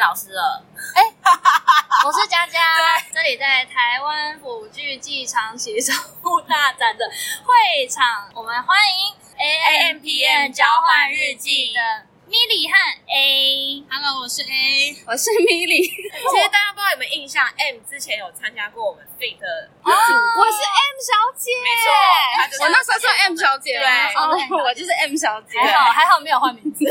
老师了？我是佳佳。这里在台湾辅具暨长期守护大展的会场，我们欢迎 A M P N 交换日记的米莉和 A。Hello，我是 A，我是米莉，其实大家不知道有没有印象，M 之前有参加过我们 Fit 的我是 M 小姐，没错我那时候是 M 小姐，对哦，我就是 M 小姐，还好还好没有换名字。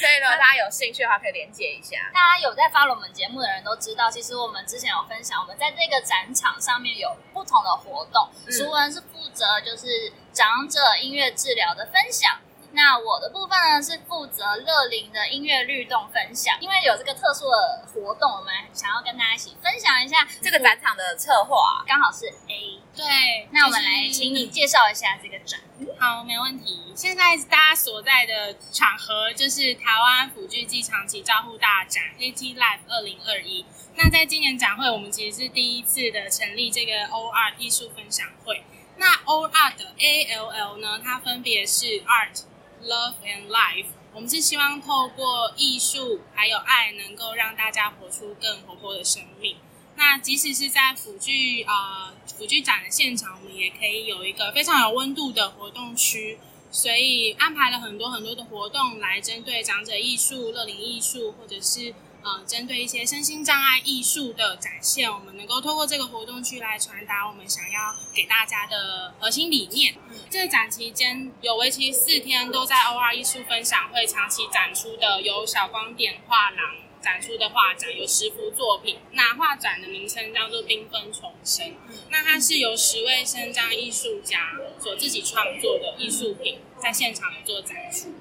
所以呢，大家有兴趣的话可以连接一下。大家有在 follow 我们节目的人都知道，其实我们之前有分享，我们在这个展场上面有不同的活动。嗯熟文是负责就是长者音乐治疗的分享。那我的部分呢是负责乐林的音乐律动分享，因为有这个特殊的活动，我们想要跟大家一起分享一下这个展场的策划，刚好是 A，对，那我们来请你介绍一下这个展。好，没问题。现在大家所在的场合就是台湾辅具暨长期照护大展 AT Live 二零二一。那在今年展会，我们其实是第一次的成立这个 OR 艺术分享会。那 OR 的 A L L 呢，它分别是 Art、Love and Life。我们是希望透过艺术还有爱，能够让大家活出更活泼的生命。那即使是在辅具啊辅具展的现场，我们也可以有一个非常有温度的活动区，所以安排了很多很多的活动来针对长者艺术、乐龄艺术，或者是呃针对一些身心障碍艺术的展现，我们能够透过这个活动区来传达我们想要给大家的核心理念。这展期间有为期四天，都在 OR 艺术分享会长期展出的有小光点画廊展出的画展，有十幅作品。那画展的名称叫做“缤纷重生”。那它是由十位身障艺术家所自己创作的艺术品，在现场做展出。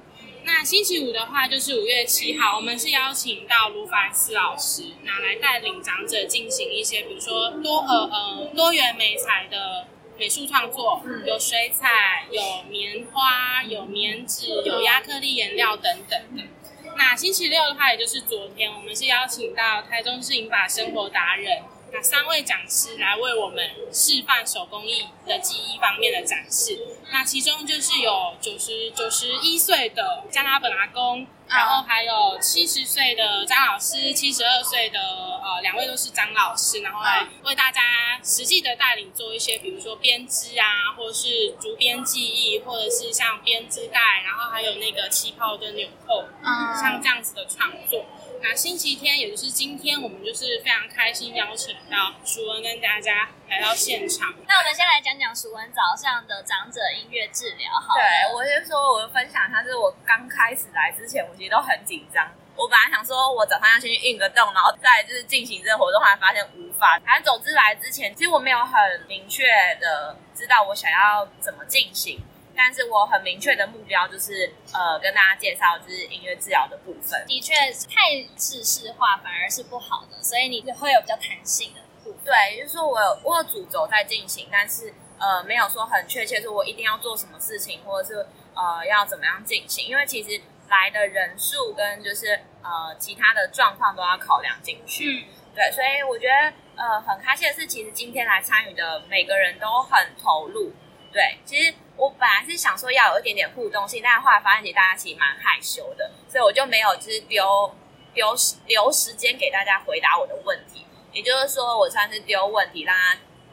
那星期五的话就是五月七号，我们是邀请到卢凡斯老师，拿来带领长者进行一些，比如说多呃呃多元美彩的美术创作，有水彩，有棉花，有棉纸，有亚克力颜料等等的。那星期六的话，也就是昨天，我们是邀请到台中市银发生活达人，那三位讲师来为我们示范手工艺的技艺方面的展示。那其中就是有九十九十一岁的加拿本阿公，然后还有七十岁的张老师，七十二岁的呃两位都是张老师，然后来为大家实际的带领做一些，比如说编织啊，或者是竹编技艺，或者是像编织袋，然后还有那个旗袍的纽扣，嗯像这样子的创作。那星期天，也就是今天，我们就是非常开心邀请到舒文跟大家来到现场。那我们先来讲讲熟文早上的长者音乐治疗好。对我先说，我分享一下，是我刚开始来之前，我其实都很紧张。我本来想说，我早上要先去运个动，然后再就是进行这个活动，后来发现无法。反正总之来之前，其实我没有很明确的知道我想要怎么进行，但是我很明确的目标就是呃跟大家介绍就是音乐治疗的部分。的确太制式化反而是不好的，所以你会有比较弹性的部分。对，也就是说我有我有主轴在进行，但是呃没有说很确切说我一定要做什么事情，或者是呃要怎么样进行，因为其实来的人数跟就是呃其他的状况都要考量进去。嗯，对，所以我觉得呃很开心的是，其实今天来参与的每个人都很投入。对，其实我本来是想说要有一点点互动性，但是后来发现其实大家其实蛮害羞的，所以我就没有就是丢丢时留时间给大家回答我的问题。也就是说，我算是丢问题，让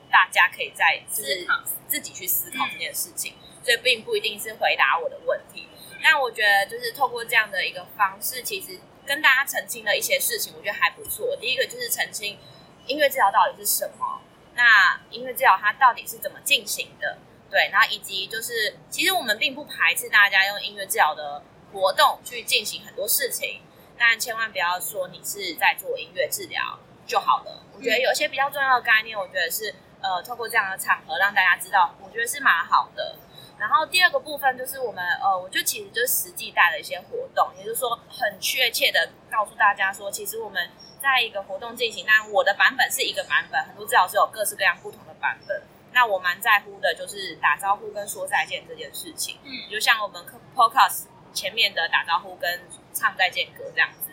大家可以在就是自己去思考这件事情，所以并不一定是回答我的问题。但我觉得就是透过这样的一个方式，其实跟大家澄清了一些事情，我觉得还不错。第一个就是澄清音乐治疗到底是什么，那音乐治疗它到底是怎么进行的，对，然后以及就是其实我们并不排斥大家用音乐治疗的活动去进行很多事情，但千万不要说你是在做音乐治疗就好了。我觉得有些比较重要的概念，我觉得是呃透过这样的场合让大家知道，我觉得是蛮好的。然后第二个部分就是我们呃，我就其实就是实际带了一些活动，也就是说很确切的告诉大家说，其实我们在一个活动进行，但我的版本是一个版本，很多治疗师有各式各样不同的版本。那我蛮在乎的就是打招呼跟说再见这件事情，嗯就像我们 podcast 前面的打招呼跟唱再见歌这样子。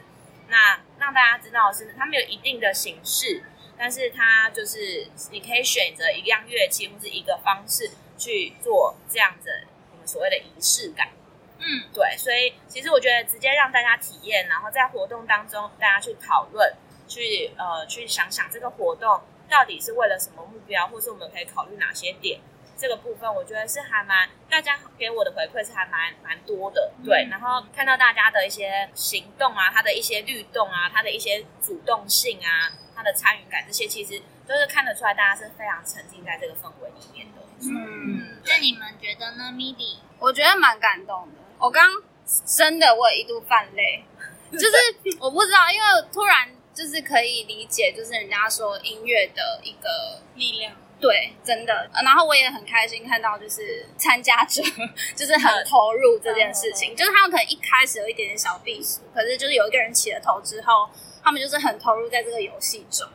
那让大家知道的是，他们有一定的形式，但是它就是你可以选择一样乐器或是一个方式去做这样子我们所谓的仪式感。嗯，对，所以其实我觉得直接让大家体验，然后在活动当中大家去讨论，去呃去想想这个活动到底是为了什么目标，或是我们可以考虑哪些点。这个部分我觉得是还蛮，大家给我的回馈是还蛮蛮多的，对。然后看到大家的一些行动啊，他的一些律动啊，他的一些主动性啊，他的参与感，这些其实都是看得出来，大家是非常沉浸在这个氛围里面的。嗯，那你们觉得呢，MIDI？我觉得蛮感动的。我刚真的我有一度泛泪，就是我不知道，因为突然就是可以理解，就是人家说音乐的一个力量。对，真的。呃然后我也很开心看到，就是参加者 就是很投入这件事情，就是他们可能一开始有一点点小避暑，可是就是有一个人起了头之后，他们就是很投入在这个游戏中。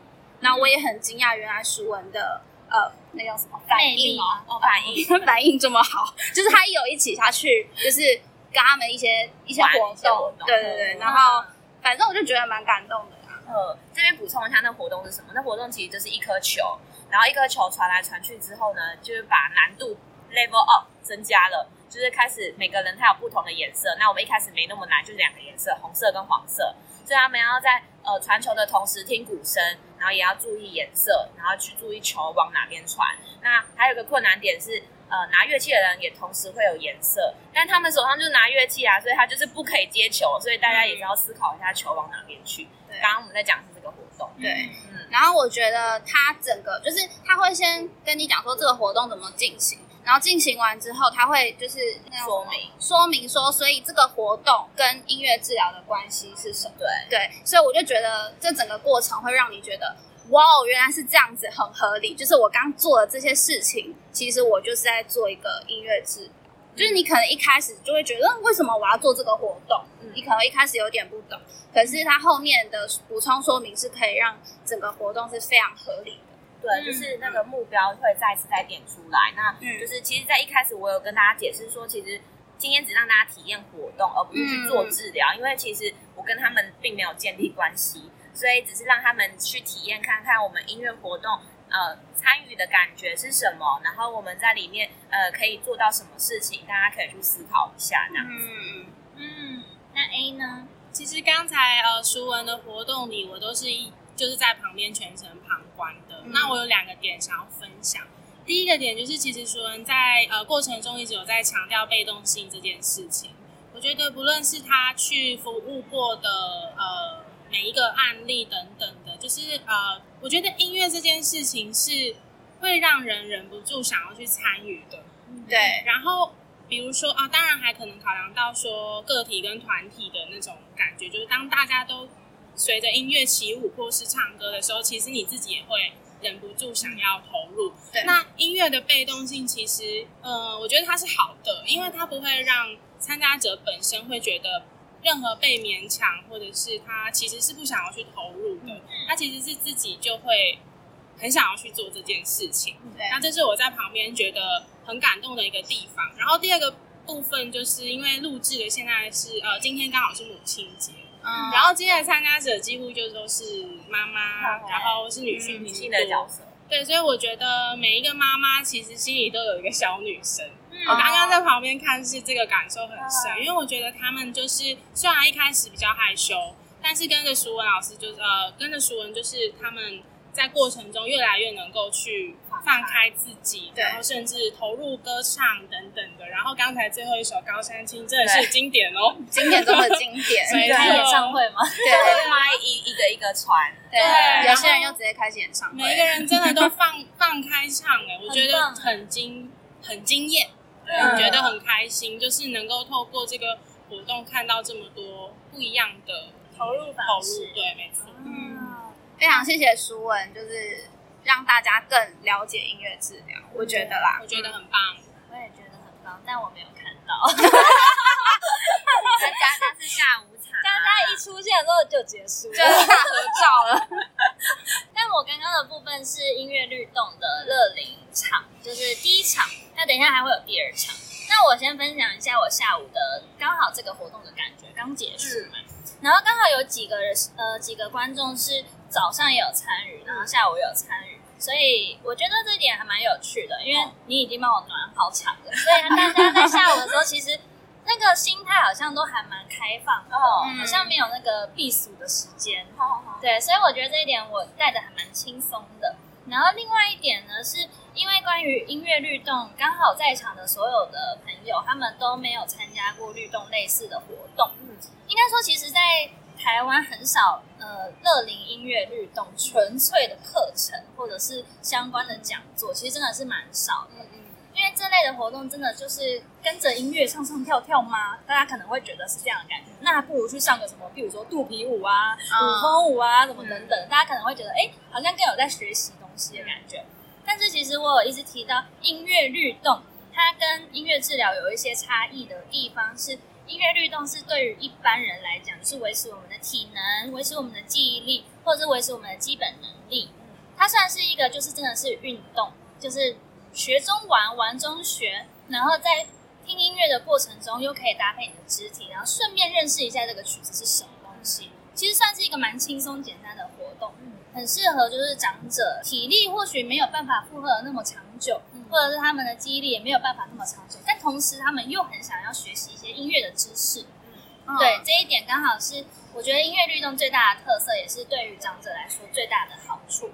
然后我也很惊讶，原来舒文的呃那叫什么？反应哦，哦，反应。反应这么好，就是他有一起下去，就是跟他们一些一些玩活动。对对对，嗯然后反正我就觉得蛮感动的呃，这边补充一下，那活动是什么？那活动其实就是一颗球，然后一颗球传来传去之后呢，就是把难度 level up 增加了，就是开始每个人他有不同的颜色。那我们一开始没那么难，就两个颜色，红色跟黄色。所以他们要在呃传球的同时听鼓声，然后也要注意颜色，然后去注意球往哪边传。那还有个困难点是，呃，拿乐器的人也同时会有颜色，但他们手上就拿乐器啊，所以他就是不可以接球，所以大家也是要思考一下球往哪边去。对刚刚我们在讲是这个活动，对，嗯，然后我觉得他整个就是他会先跟你讲说这个活动怎么进行，然后进行完之后，他会就是说明说明说，所以这个活动跟音乐治疗的关系是什么？对，对，所以我就觉得这整个过程会让你觉得，哇哦，原来是这样子，很合理。就是我刚做的这些事情，其实我就是在做一个音乐治疗。就是你可能一开始就会觉得，嗯为什么我要做这个活动？嗯你可能一开始有点不懂，可是它后面的补充说明是可以让整个活动是非常合理的。对，就是那个目标会再次再点出来。那嗯就是其实，在一开始我有跟大家解释说，其实今天只让大家体验活动，而不是去做治疗，因为其实我跟他们并没有建立关系，所以只是让他们去体验看看我们音乐活动。呃，参与的感觉是什么？然后我们在里面呃可以做到什么事情？大家可以去思考一下，这样。嗯，嗯，那 A 呢？其实刚才呃熟文的活动里，我都是一就是在旁边全程旁观的。嗯那我有两个点想要分享。第一个点就是，其实熟文在呃过程中一直有在强调被动性这件事情。我觉得不论是他去服务过的呃每一个案例等等的，就是呃，我觉得音乐这件事情是会让人忍不住想要去参与的。对，然后比如说啊，当然还可能考量到说个体跟团体的那种感觉，就是当大家都随着音乐起舞或是唱歌的时候，其实你自己也会忍不住想要投入。对那音乐的被动性其实，呃，我觉得它是好的，因为它不会让参加者本身会觉得。任何被勉强，或者是他其实是不想要去投入的，他其实是自己就会很想要去做这件事情。对那这是我在旁边觉得很感动的一个地方。然后第二个部分就是因为录制的现在是呃今天刚好是母亲节，嗯然后今天的参加者几乎就都是妈妈，哦然后是女性女性的角色，对，所以我觉得每一个妈妈其实心里都有一个小女生。嗯我刚刚在旁边看是这个感受很深，嗯因为我觉得他们就是虽然一开始比较害羞，但是跟着淑文老师就是呃跟着淑文就是他们在过程中越来越能够去放开自己，对然后甚至投入歌唱等等的。然后刚才最后一首《高山青》真的是经典哦，经典中的经典。没开错演唱会吗？对麦一一个一个传，对，有些人又直接开始演唱会。每一个人真的都放放开唱哎、我觉得很惊很惊艳。嗯觉得很开心，就是能够透过这个活动看到这么多不一样的投入方投入，对，没错。嗯，非常谢谢舒文，就是让大家更了解音乐治疗，我觉得啦。我觉得很棒。我也觉得很棒，但我没有看到。那加上是下午场，大家一出现之后就结束就了。就大合照了，但我刚刚的部分是音乐律动的乐龄场，就是第一场。那等一下还会有第二场。那我先分享一下我下午的刚好这个活动的感觉，刚结束嘛。然后刚好有几个人呃几个观众是早上也有参与，然后下午也有参与，所以我觉得这一点还蛮有趣的，因为你已经帮我暖好场了，所以大家在下午的时候其实。那个心态好像都还蛮开放的，哦好像没有那个避暑的时间。好好好，对，所以我觉得这一点我带的还蛮轻松的。然后另外一点呢，是因为关于音乐律动，刚好在场的所有的朋友，他们都没有参加过律动类似的活动。嗯，应该说，其实，在台湾很少呃乐龄音乐律动纯粹的课程或者是相关的讲座，其实真的是蛮少的。嗯嗯，因为这类的活动真的就是跟着音乐唱唱跳跳吗？大家可能会觉得是这样的感觉，那不如去上个什么，比如说肚皮舞啊、舞风舞啊，什么等等，大家可能会觉得，哎，好像更有在学习东西的感觉。但是其实我有一直提到音乐律动，它跟音乐治疗有一些差异的地方是，音乐律动是对于一般人来讲，就是维持我们的体能、维持我们的记忆力，或者是维持我们的基本能力。它算是一个就是真的是运动，就是学中玩，玩中学，然后在听音乐的过程中又可以搭配你的肢体，然后顺便认识一下这个曲子是什么东西。其实算是一个蛮轻松简单的活动，很适合就是长者体力或许没有办法负荷的那么长久，或者是他们的记忆力也没有办法那么长久，但同时他们又很想要学习一些音乐的知识。嗯。对，这一点刚好是我觉得音乐律动最大的特色，也是对于长者来说最大的好处。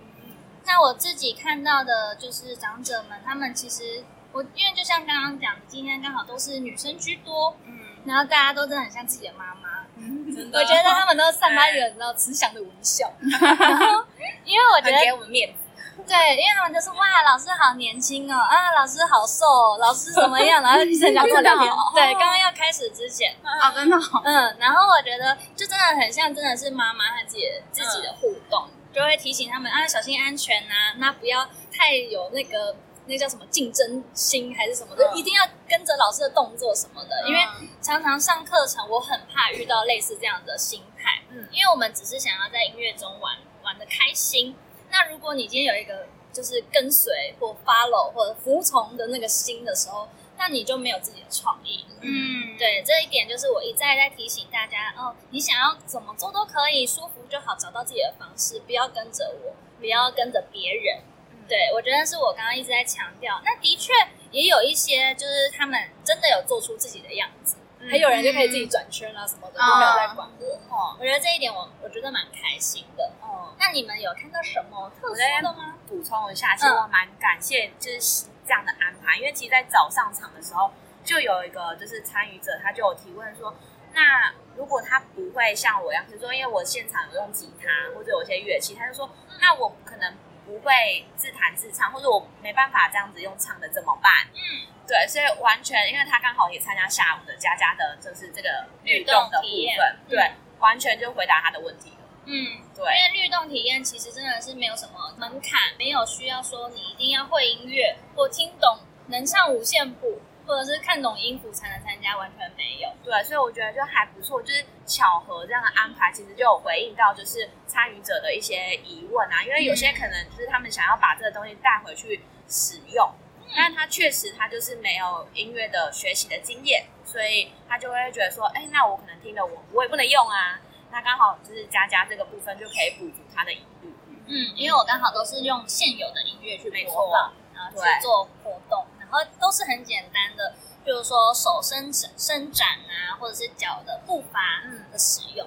那我自己看到的就是长者们，他们其实我因为就像刚刚讲，今天刚好都是女生居多，嗯，然后大家都真的很像自己的妈妈，真的。我觉得他们都散发一个你知道慈祥的微笑，然 后因为我觉得给我们面子，对，因为他们就是哇，老师好年轻哦，啊，老师好瘦哦，老师怎么样，然后一直想跟我聊天。对，刚刚要开始之前，啊，真的好，嗯，然后我觉得就真的很像，真的是妈妈和自己的自己的互动，就会提醒他们啊，小心安全呐、那不要太有那个那叫什么竞争心还是什么的，嗯一定要跟着老师的动作什么的，因为常常上课程，我很怕遇到类似这样的心态，嗯因为我们只是想要在音乐中玩玩的开心。那如果你今天有一个就是跟随或 follow 或者服从的那个心的时候，那你就没有自己的创意。嗯，对，这一点就是我一再在提醒大家哦，你想要怎么做都可以，舒服就好，找到自己的方式，不要跟着我，不要跟着别人。对，我觉得是我刚刚一直在强调。那的确也有一些，就是他们真的有做出自己的样子，还有人就可以自己转圈啊什么的，就没有在管我。哦我觉得这一点我我觉得蛮开心的。哦，那你们有看到什么特殊的吗？补充一下，其实我蛮感谢就是这样的安排，因为其实，在早上场的时候，就有一个就是参与者，他就有提问说，那如果他不会像我一样，比如说因为我现场有用吉他或者有些乐器，他就说，那我可能不会自弹自唱，或者我没办法这样子用唱的怎么办？嗯，对，所以完全因为他刚好也参加下午的佳佳的，就是这个律动的部分，对，完全就回答他的问题了。嗯，对因，为律动体验其实真的是没有什么门槛，没有需要说你一定要会音乐或听懂能唱五线谱，或者是看懂音符才能参加，完全没有。对，所以我觉得就还不错，就是巧合这样的安排，其实就有回应到就是参与者的一些疑问啊，因为有些可能就是他们想要把这个东西带回去使用，但他确实他就是没有音乐的学习的经验，所以他就会觉得说，哎，那我可能听了我我也不能用啊，那刚好就是佳佳这个部分就可以补足他的疑虑。嗯，因为我刚好都是用现有的音乐去播放，然后去做活动，然后都是很简单的，比如说手伸伸伸展啊，或者是脚的步伐嗯的使用。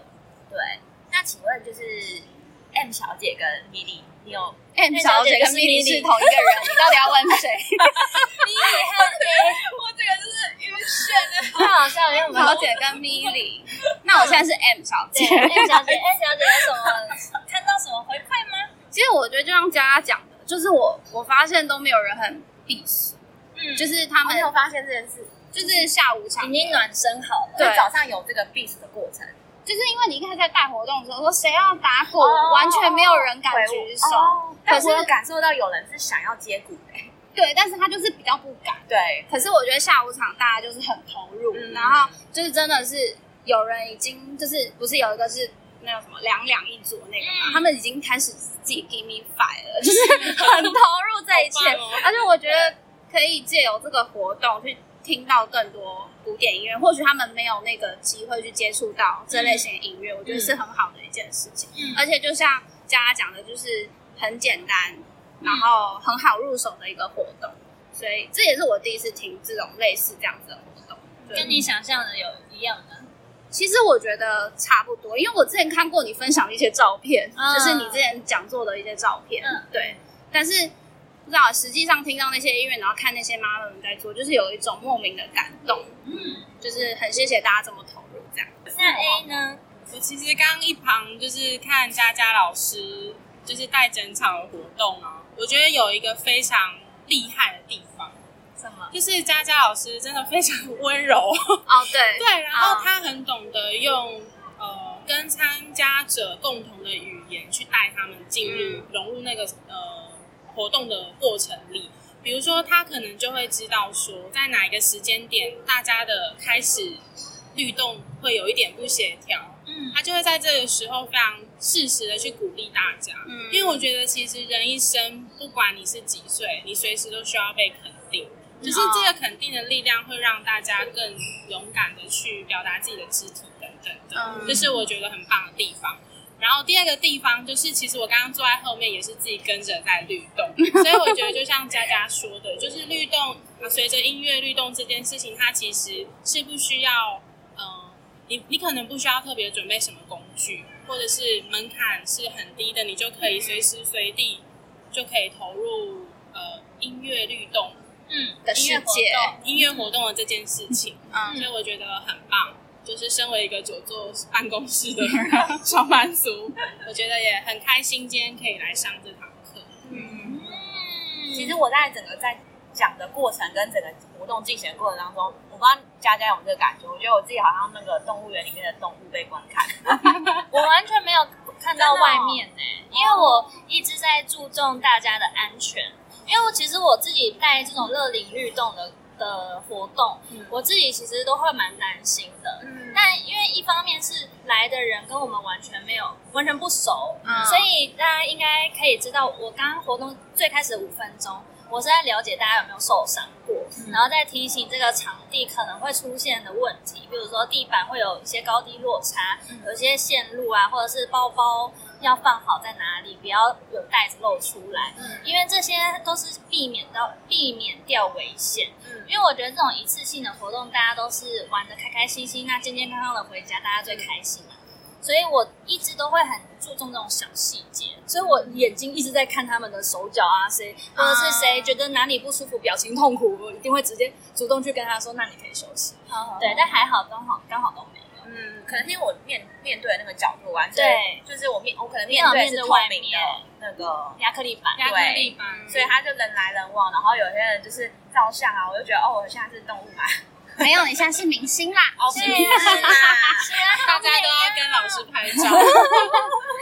对，那请问就是 M 小姐跟 Lily，你有 M 小姐跟 Milly 是同一个人，你到底要问谁 我这个就是晕眩的。太好笑了，因为我们？M 小姐跟 Milly，那我现在是 M 小姐。M 小姐，M 小姐有什么看到什么回馈吗？其实我觉得就像佳佳讲的，就是我我发现都没有人很避暑，嗯，就是他们没有发现这件事，就是下午场已经暖身好了。对就早上有这个避暑的过程。就是因为你一开始在带活动的时候说谁要打鼓，哦完全没有人敢举手，可是但我感受到有人是想要接鼓的、对，但是他就是比较不敢。对，可是我觉得下午场大家就是很投入，嗯。然后就是真的是有人已经就是不是有一个是那个什么两两一组那个嘛，嗯。他们已经开始自己 give me five 了，就是 很投入这一切，而且我觉得可以借由这个活动去听到更多古典音乐，或许他们没有那个机会去接触到这类型的音乐，我觉得是很好的一件事情。嗯而且就像佳佳讲的，就是很简单，然后很好入手的一个活动，所以这也是我第一次听这种类似这样子的活动。跟你想象的有一样的。其实我觉得差不多，因为我之前看过你分享的一些照片，嗯就是你之前讲座的一些照片，嗯对。但是不知道实际上听到那些音乐，然后看那些 model 们在做，就是有一种莫名的感动，嗯，就是很谢谢大家这么投入这样。那 A 呢？我其实刚刚一旁就是看佳佳老师就是带整场的活动啊，我觉得有一个非常厉害的地方，什么？就是佳佳老师真的非常温柔，哦，对，对，然后他很懂得用呃跟参加者共同的语言去带他们进入、融入那个呃活动的过程里。比如说，他可能就会知道说，在哪一个时间点，大家的开始律动会有一点不协调，嗯他就会在这个时候非常适时的去鼓励大家。嗯因为我觉得其实人一生，不管你是几岁，你随时都需要被肯定。就是这个肯定的力量会让大家更勇敢的去表达自己的肢体等等的，嗯这是我觉得很棒的地方。然后第二个地方就是，其实我刚刚坐在后面也是自己跟着在律动，所以我觉得就像佳佳说的，就是律动，呃随着音乐律动这件事情，它其实是不需要，呃，你你可能不需要特别准备什么工具，或者是门槛是很低的，你就可以随时随地就可以投入呃音乐律动嗯的世界，音乐活动的这件事情，嗯所以我觉得很棒。就是身为一个久坐办公室的上班族，我觉得也很开心，今天可以来上这堂课。嗯，其实我在整个在讲的过程跟整个活动进行的过程当中，我不知道佳佳有没有这个感觉，我觉得我自己好像那个动物园里面的动物被观看。我完全没有看到外面呢、因为我一直在注重大家的安全。因为我其实我自己带这种热领律动的的活动，我自己其实都会蛮担心的。嗯。但因为一方面是来的人跟我们完全没有完全不熟，嗯。所以大家应该可以知道，我刚刚活动最开始五分钟，我是在了解大家有没有受伤过，然后再提醒这个场地可能会出现的问题，比如说地板会有一些高低落差，有一些线路啊，或者是包包要放好在哪里，不要有袋子露出来，嗯因为这些都是避免到避免掉危险。嗯因为我觉得这种一次性的活动，大家都是玩的开开心心，那健健康康的回家，大家最开心嘛。所以我一直都会很注重这种小细节，所以我眼睛一直在看他们的手脚啊，谁或者是谁觉得哪里不舒服、表情痛苦，我一定会直接主动去跟他说：“那你可以休息。”好好对，但还好，刚好刚好可能是因为我面面对的那个角度完全对就是我面我可能面对的是透面对外明的那个。亚克力板，亚克力板，所以他就人来人往，然后有些人就是照相啊，我就觉得哦，我现在是动物嘛，没有，你现在是明星啦，哦，是是啊，大家都要跟老师拍照。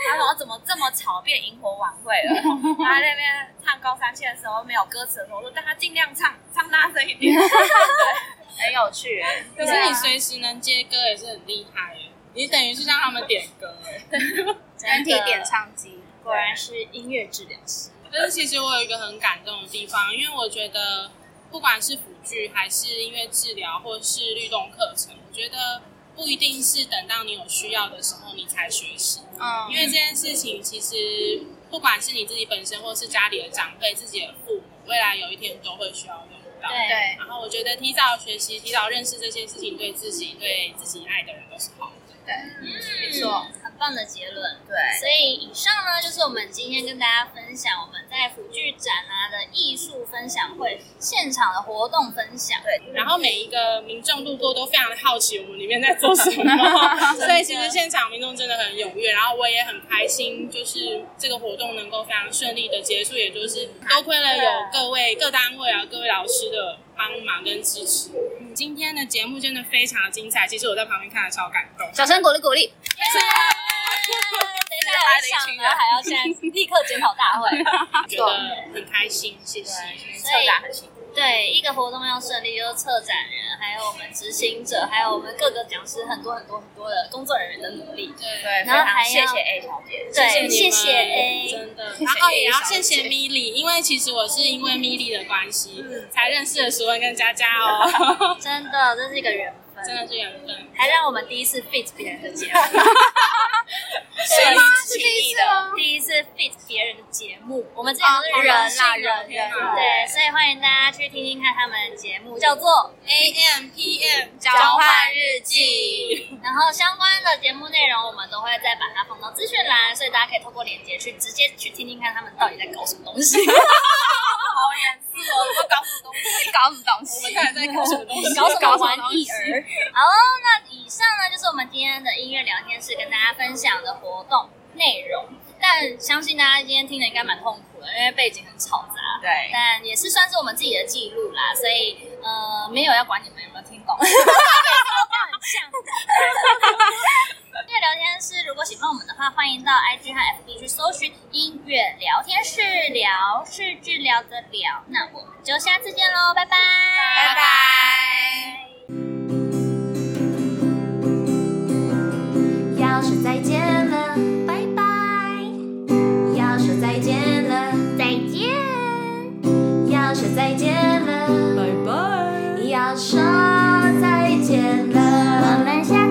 然后怎么这么吵，变萤火晚会了？他在那边唱高三线的时候没有歌词的时候，我说让他尽量唱，唱大声一点。很有趣哎。可是你随时能接歌也是很厉害耶，你等于是让他们点歌哎。人体点唱机，果然是音乐治疗师。但是其实我有一个很感动的地方，因为我觉得不管是辅具还是音乐治疗或是律动课程，我觉得不一定是等到你有需要的时候你才学习，嗯因为这件事情其实不管是你自己本身或是家里的长辈、自己的父母，未来有一天都会需要用到。对对，然后我觉得提早学习、提早认识这些事情，对自己、对自己爱的人都是好的。对，没错，很棒的结论。对所以以上呢，就是我们今天跟大家分享我们在辅具展啊的艺术分享会现场的活动分享。对，然后每一个民众路过都非常的好奇我们里面在做什么，所以其实现场民众真的很踊跃，然后我也很开心，就是这个活动能够非常顺利的结束，也就是多亏了有各位各单位啊、各位老师的帮忙跟支持。嗯今天的节目真的非常精彩，其实我在旁边看的超感动。掌声鼓励鼓励。等一下有一场呢，还要现在立刻检讨大会。觉 得很开心，谢谢。对，策展很辛苦。对，一个活动要顺利，就是策展人，还有我们执行者，还有我们各个讲师，很多很多很多的工作人员的努力。对对，然后还要谢谢 A 小姐。谢谢 A。真的。然后也要谢谢姐米莉，因为其实我是因为米莉的关系，才认识了淑文跟佳佳哦。真的，这是一个缘分。分，真的是缘分。还让我们第一次 fit 别人的节目，是吗？是起义的？第一次 fit 别人的节目，我们之前都是人啦，人对，所以欢迎大家去听听看他们的节目，叫做 A M P M 交换日记。然后相关的节目内容，我们都会再把它放到资讯栏，所以大家可以透过链接去直接去听听看他们到底在搞什么东西，好严肃哦，你们 搞什么东西？搞什么东西？我们到底在搞什么东西？搞什么玩意儿？好，那以上呢就是我们今天的音乐聊天室跟大家分享的活动内容。但相信大家今天听的应该蛮痛苦的，因为背景很吵杂。对，但也是算是我们自己的记录啦，所以呃，没有要管你们有没有听懂，我们的话欢迎到 ig 和 fb 去搜寻音乐聊天室聊是治疗的聊。那我们就下次见喽拜拜。拜拜。要说再见了拜拜。要说再见了再见要说再见了拜拜。要说再见了我们下